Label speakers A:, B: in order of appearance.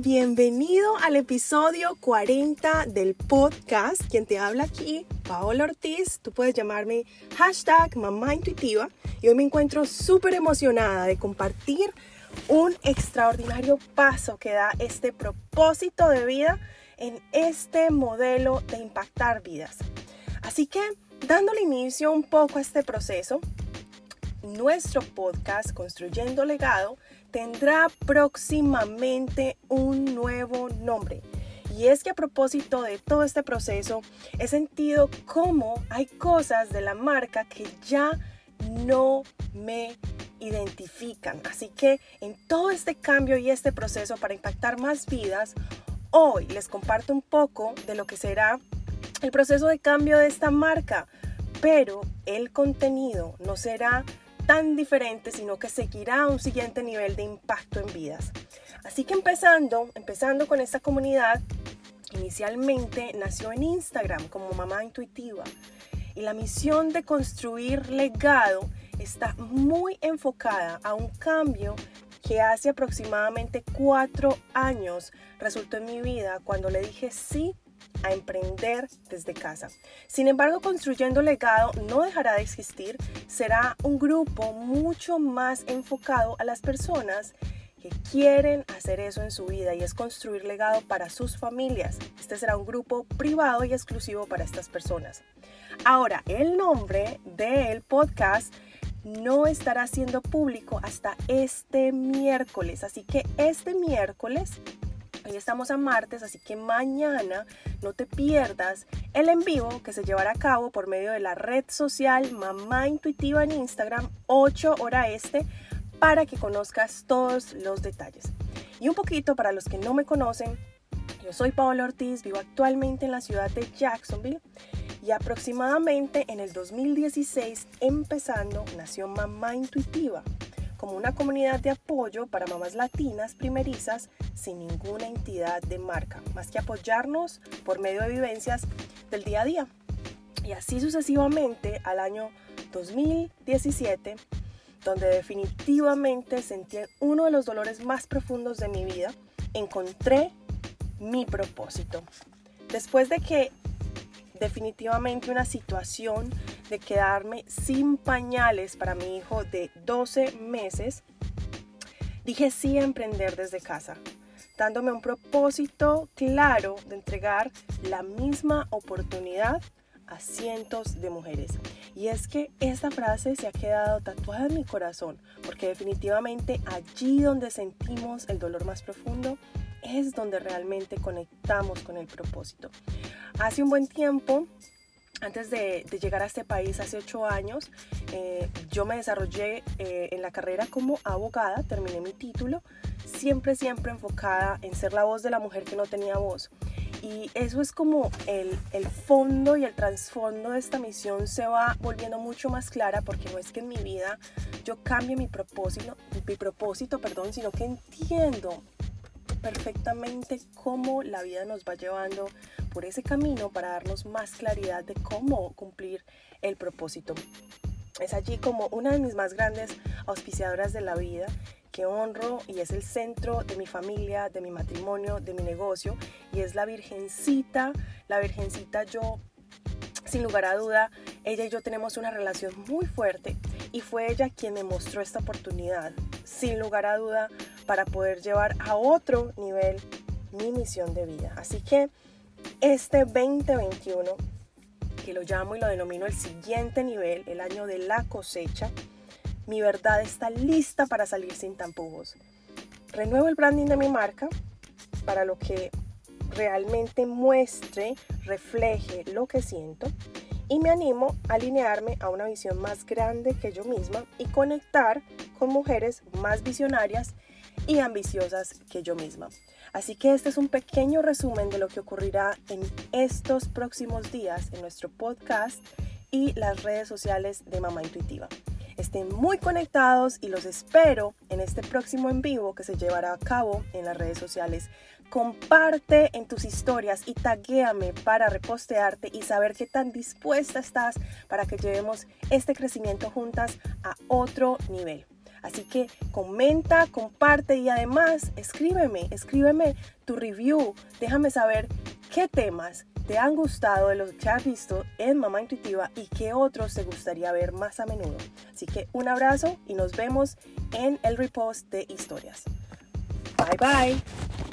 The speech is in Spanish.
A: bienvenido al episodio 40 del podcast. Quien te habla aquí, Paola Ortiz. Tú puedes llamarme hashtag mamá intuitiva. Y hoy me encuentro súper emocionada de compartir un extraordinario paso que da este propósito de vida en este modelo de impactar vidas. Así que, dándole inicio un poco a este proceso, nuestro podcast Construyendo Legado tendrá próximamente un nuevo nombre. Y es que a propósito de todo este proceso, he sentido cómo hay cosas de la marca que ya no me identifican. Así que en todo este cambio y este proceso para impactar más vidas, hoy les comparto un poco de lo que será el proceso de cambio de esta marca. Pero el contenido no será tan diferente, sino que seguirá un siguiente nivel de impacto en vidas. Así que empezando, empezando con esta comunidad, inicialmente nació en Instagram como Mamá Intuitiva y la misión de construir legado está muy enfocada a un cambio que hace aproximadamente cuatro años resultó en mi vida cuando le dije sí a emprender desde casa. Sin embargo, construyendo legado no dejará de existir, será un grupo mucho más enfocado a las personas que quieren hacer eso en su vida y es construir legado para sus familias. Este será un grupo privado y exclusivo para estas personas. Ahora, el nombre del podcast no estará siendo público hasta este miércoles, así que este miércoles Hoy estamos a martes, así que mañana no te pierdas el en vivo que se llevará a cabo por medio de la red social Mamá Intuitiva en Instagram, 8 hora este, para que conozcas todos los detalles. Y un poquito para los que no me conocen, yo soy Paola Ortiz, vivo actualmente en la ciudad de Jacksonville y aproximadamente en el 2016 empezando nació Mamá Intuitiva como una comunidad de apoyo para mamás latinas primerizas sin ninguna entidad de marca, más que apoyarnos por medio de vivencias del día a día. Y así sucesivamente al año 2017, donde definitivamente sentí uno de los dolores más profundos de mi vida, encontré mi propósito. Después de que definitivamente una situación de quedarme sin pañales para mi hijo de 12 meses, dije sí a emprender desde casa, dándome un propósito claro de entregar la misma oportunidad a cientos de mujeres. Y es que esta frase se ha quedado tatuada en mi corazón, porque definitivamente allí donde sentimos el dolor más profundo es donde realmente conectamos con el propósito. Hace un buen tiempo antes de, llegar a este país hace ocho años, eh, yo me desarrollé eh, en la carrera como abogada, terminé mi título, siempre, siempre enfocada en ser la voz de la mujer que no tenía voz. Y eso es como el, el fondo y el trasfondo de esta misión se va volviendo mucho más clara porque no es que en mi vida yo cambie mi propósito, mi propósito, perdón, sino que entiendo perfectamente cómo la vida nos va llevando por ese camino para darnos más claridad de cómo cumplir el propósito. Es allí como una de mis más grandes auspiciadoras de la vida que honro y es el centro de mi familia, de mi matrimonio, de mi negocio y es la Virgencita. La Virgencita yo, sin lugar a duda, ella y yo tenemos una relación muy fuerte y fue ella quien me mostró esta oportunidad, sin lugar a duda, para poder llevar a otro nivel mi misión de vida. Así que este 2021, que lo llamo y lo denomino el siguiente nivel, el año de la cosecha, mi verdad está lista para salir sin tampujos. Renuevo el branding de mi marca para lo que realmente muestre, refleje lo que siento y me animo a alinearme a una visión más grande que yo misma y conectar con mujeres más visionarias y ambiciosas que yo misma. Así que este es un pequeño resumen de lo que ocurrirá en estos próximos días en nuestro podcast y las redes sociales de Mamá Intuitiva. Estén muy conectados y los espero en este próximo en vivo que se llevará a cabo en las redes sociales. Comparte en tus historias y taguéame para repostearte y saber qué tan dispuesta estás para que llevemos este crecimiento juntas a otro nivel. Así que comenta, comparte y además escríbeme, escríbeme tu review. Déjame saber qué temas te han gustado de los que has visto en Mamá Intuitiva y qué otros te gustaría ver más a menudo. Así que un abrazo y nos vemos en el repost de historias. Bye bye.